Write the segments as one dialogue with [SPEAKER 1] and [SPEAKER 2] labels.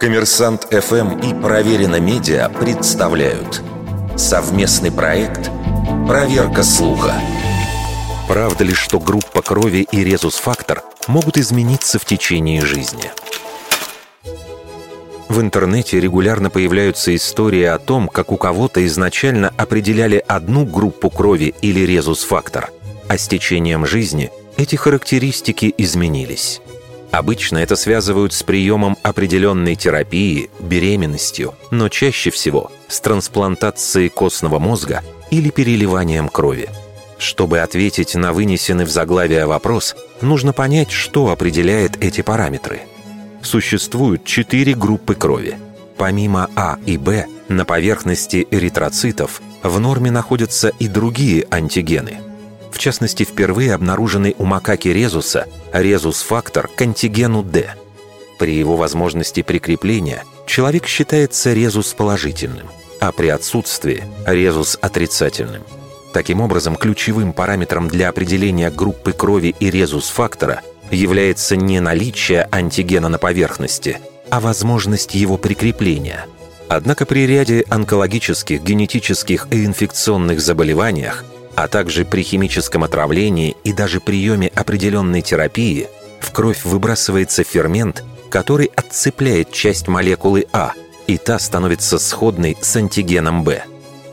[SPEAKER 1] Коммерсант ФМ и Проверено Медиа представляют совместный проект «Проверка слуха». Правда ли, что группа крови и резус-фактор могут измениться в течение жизни? В интернете регулярно появляются истории о том, как у кого-то изначально определяли одну группу крови или резус-фактор, а с течением жизни эти характеристики изменились. Обычно это связывают с приемом определенной терапии, беременностью, но чаще всего с трансплантацией костного мозга или переливанием крови. Чтобы ответить на вынесенный в заглавие вопрос, нужно понять, что определяет эти параметры. Существуют четыре группы крови. Помимо А и Б, на поверхности эритроцитов в норме находятся и другие антигены – в частности, впервые обнаруженный у макаки резуса резус-фактор к антигену D. При его возможности прикрепления человек считается резус положительным, а при отсутствии – резус отрицательным. Таким образом, ключевым параметром для определения группы крови и резус-фактора является не наличие антигена на поверхности, а возможность его прикрепления. Однако при ряде онкологических, генетических и инфекционных заболеваниях а также при химическом отравлении и даже приеме определенной терапии в кровь выбрасывается фермент, который отцепляет часть молекулы А, и та становится сходной с антигеном Б.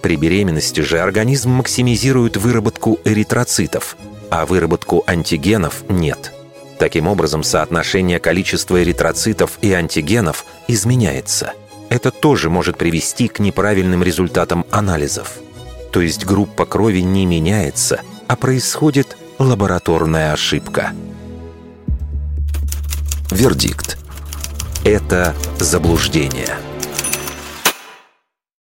[SPEAKER 1] При беременности же организм максимизирует выработку эритроцитов, а выработку антигенов нет. Таким образом, соотношение количества эритроцитов и антигенов изменяется. Это тоже может привести к неправильным результатам анализов то есть группа крови не меняется, а происходит лабораторная ошибка. Вердикт. Это заблуждение.